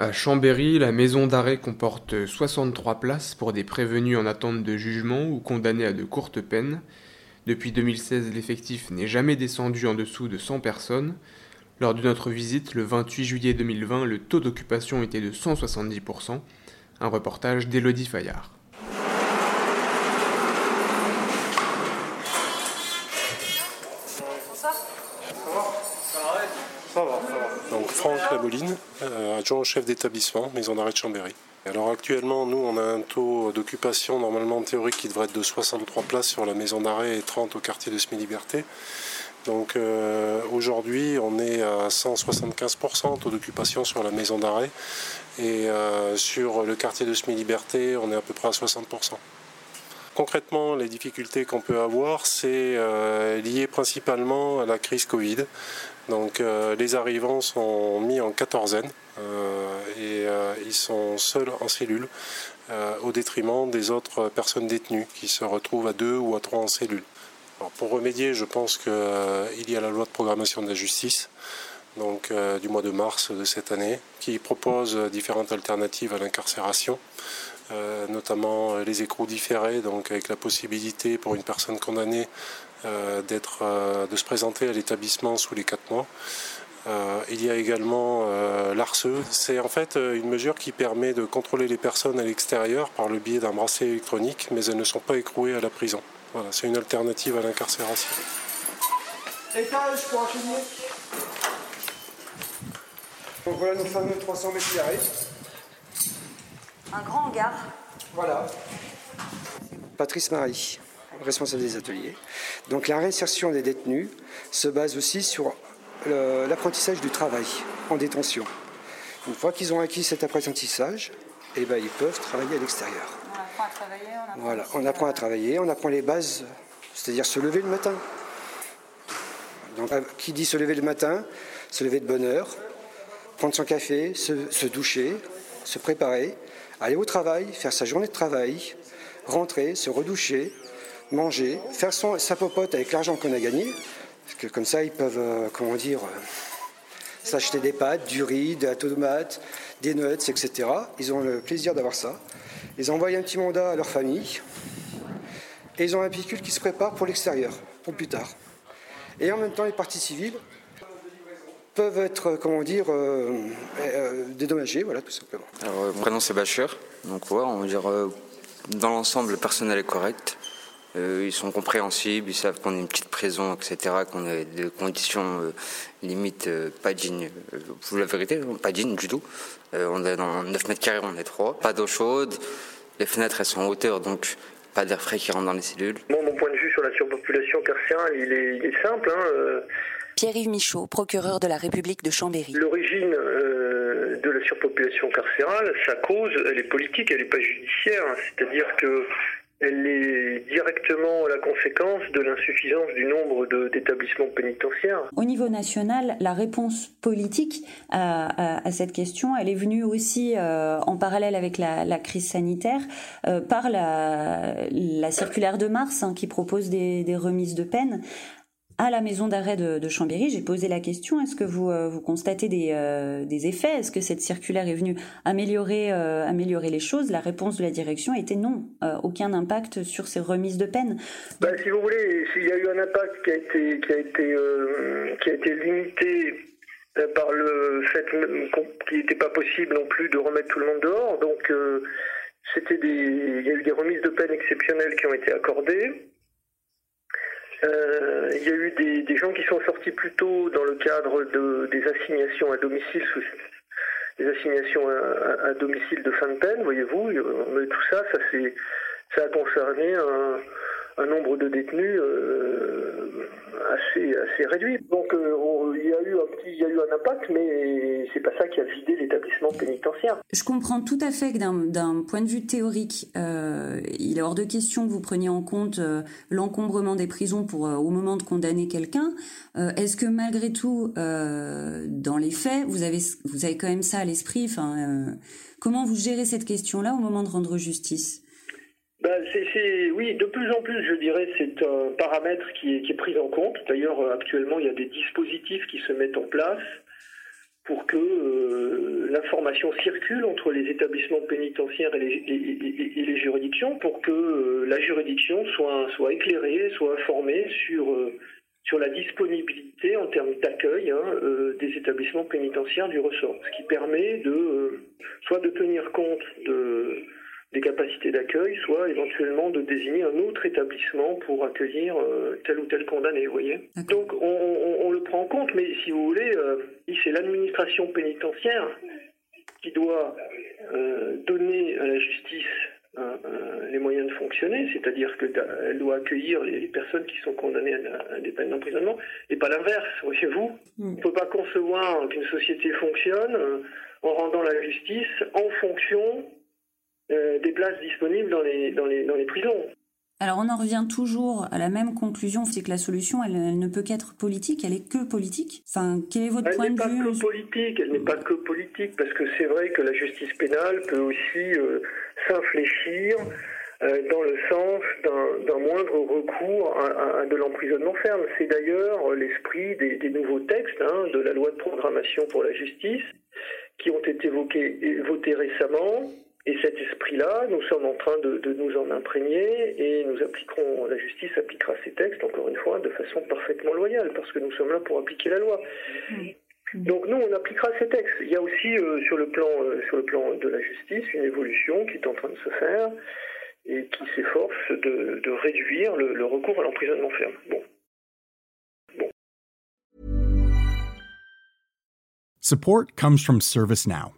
À Chambéry, la maison d'arrêt comporte 63 places pour des prévenus en attente de jugement ou condamnés à de courtes peines. Depuis 2016, l'effectif n'est jamais descendu en dessous de 100 personnes. Lors de notre visite le 28 juillet 2020, le taux d'occupation était de 170%. Un reportage d'Élodie Fayard. Donc Franck Lamoline, euh, adjoint chef d'établissement, maison d'arrêt de Chambéry. Alors actuellement, nous, on a un taux d'occupation normalement théorique qui devrait être de 63 places sur la maison d'arrêt et 30 au quartier de Semi-Liberté. Donc euh, aujourd'hui, on est à 175% taux d'occupation sur la maison d'arrêt et euh, sur le quartier de Semi-Liberté, on est à peu près à 60%. Concrètement, les difficultés qu'on peut avoir, c'est lié principalement à la crise Covid. Donc les arrivants sont mis en quatorzaine et ils sont seuls en cellule au détriment des autres personnes détenues qui se retrouvent à deux ou à trois en cellule. Pour remédier, je pense qu'il y a la loi de programmation de la justice donc, du mois de mars de cette année qui propose différentes alternatives à l'incarcération. Euh, notamment les écrous différés, donc avec la possibilité pour une personne condamnée euh, d'être, euh, de se présenter à l'établissement sous les quatre mois. il y a également l'ARCE. C'est en fait une mesure qui permet de contrôler les personnes à l'extérieur par le biais d'un bracelet électronique, mais elles ne sont pas écrouées à la prison. Voilà, c'est une alternative à l'incarcération. Étage pour enchaîner. Donc voilà nos fameux 300 mètres carrés. Un grand hangar. Voilà. Patrice Marie, responsable des ateliers. Donc la réinsertion des détenus se base aussi sur l'apprentissage du travail en détention. Une fois qu'ils ont acquis cet apprentissage, eh ben, ils peuvent travailler à l'extérieur. On apprend à travailler, on apprend, voilà. on apprend à travailler, on apprend les bases, c'est-à-dire se lever le matin. Donc, qui dit se lever le matin, se lever de bonne heure, prendre son café, se, se doucher, se préparer, aller au travail, faire sa journée de travail, rentrer, se redoucher, manger, faire son, sa popote avec l'argent qu'on a gagné, parce que comme ça ils peuvent, euh, comment dire, euh, s'acheter des pâtes, du riz, de la tomate, des nuts, etc. Ils ont le plaisir d'avoir ça. Ils envoient un petit mandat à leur famille et ils ont un pécule qui se prépare pour l'extérieur, pour plus tard. Et en même temps, les parties civiles peuvent être, comment dire, euh, euh, dédommagées, voilà, tout simplement. Alors, prénom c'est Bachir, donc ouais, on va dire, dans l'ensemble, le personnel est correct. Euh, ils sont compréhensibles, ils savent qu'on est une petite prison, etc., qu'on a des conditions euh, limite euh, pas dignes. Vous la vérité, pas dignes du tout. on est dans 9 mètres carrés, on est trois. Pas d'eau chaude, les fenêtres elles sont en hauteur, donc pas d'air frais qui rentre dans les cellules. Bon, mon point de vue sur la surpopulation carcérale, il est, il est simple. Hein, Pierre-Yves Michaud, procureur de la République de Chambéry. L'origine de la surpopulation carcérale, sa cause, elle est politique, elle n'est pas judiciaire. C'est-à-dire que elle est directement la conséquence de l'insuffisance du nombre d'établissements pénitentiaires. Au niveau national, la réponse politique à, cette question, elle est venue aussi euh, en parallèle avec la, crise sanitaire euh, par la, la, circulaire de mars hein, qui propose des, des remises de peine à la maison d'arrêt de, Chambéry, j'ai posé la question est-ce que vous, euh, constatez des, euh, des effets? Est-ce que cette circulaire est venue améliorer, euh, améliorer les choses? La réponse de la direction était non, aucun impact sur ces remises de peine. Ben, si vous voulez, il y a eu un impact qui a été limité par le fait qu'il n'était pas possible non plus de remettre tout le monde dehors. Donc, c'était des, il y a eu des remises de peine exceptionnelles qui ont été accordées. Euh, il y a eu des, gens qui sont sortis plus tôt dans le cadre de, des assignations à domicile, des assignations à, domicile de fin de peine, voyez-vous. Mais tout ça, ça, ça a concerné un, un, nombre de détenus euh, assez réduit. Donc euh, il y a eu un y a eu un impact, mais c'est pas ça qui a vidé l'établissement pénitentiaire. Je comprends tout à fait que d'un point de vue théorique, euh, il est hors de question que vous preniez en compte l'encombrement des prisons pour au moment de condamner quelqu'un. Est-ce que malgré tout, dans les faits, vous avez vous avez quand même ça à l'esprit? Enfin, comment vous gérez cette question-là au moment de rendre justice? Ben, c'est, oui, de plus en plus, je dirais, c'est un paramètre qui est, pris en compte. D'ailleurs, euh, actuellement, il y a des dispositifs qui se mettent en place pour que euh, l'information circule entre les établissements pénitentiaires et les, et, les juridictions, pour que euh, la juridiction soit, soit éclairée, soit informée sur, sur la disponibilité en termes d'accueil hein, des établissements pénitentiaires du ressort, ce qui permet de soit de tenir compte de des capacités d'accueil, soit éventuellement de désigner un autre établissement pour accueillir euh, tel ou tel condamné, vous voyez. Donc on, le prend en compte, mais si vous voulez, euh, c'est l'administration pénitentiaire qui doit euh, donner à la justice les moyens de fonctionner, c'est-à-dire qu'elle doit accueillir les, personnes qui sont condamnées à, des peines d'emprisonnement, et pas l'inverse, voyez-vous. Hmm. On ne peut pas concevoir qu'une société fonctionne en rendant la justice en fonction euh, des places disponibles dans les, dans les, dans les prisons. Alors on en revient toujours à la même conclusion, c'est que la solution, elle, ne peut qu'être politique, elle est que politique. Enfin, quel est votre point de vue Elle n'est pas que politique, elle n'est pas que politique, parce que c'est vrai que la justice pénale peut aussi euh, s'infléchir euh, dans le sens d'un moindre recours à, de l'emprisonnement ferme. C'est d'ailleurs l'esprit des, des, nouveaux textes hein, de la loi de programmation pour la justice qui ont été votés récemment et cet esprit-là, nous sommes en train de, nous en imprégner et nous appliquerons, la justice appliquera ces textes, encore une fois, de façon parfaitement loyale, parce que nous sommes là pour appliquer la loi. Donc nous, on appliquera ces textes. Il y a aussi euh, sur, le plan, euh, sur le plan de la justice une évolution qui est en train de se faire et qui s'efforce de, réduire le, le recours à l'emprisonnement ferme. Bon. bon. Support comes from ServiceNow.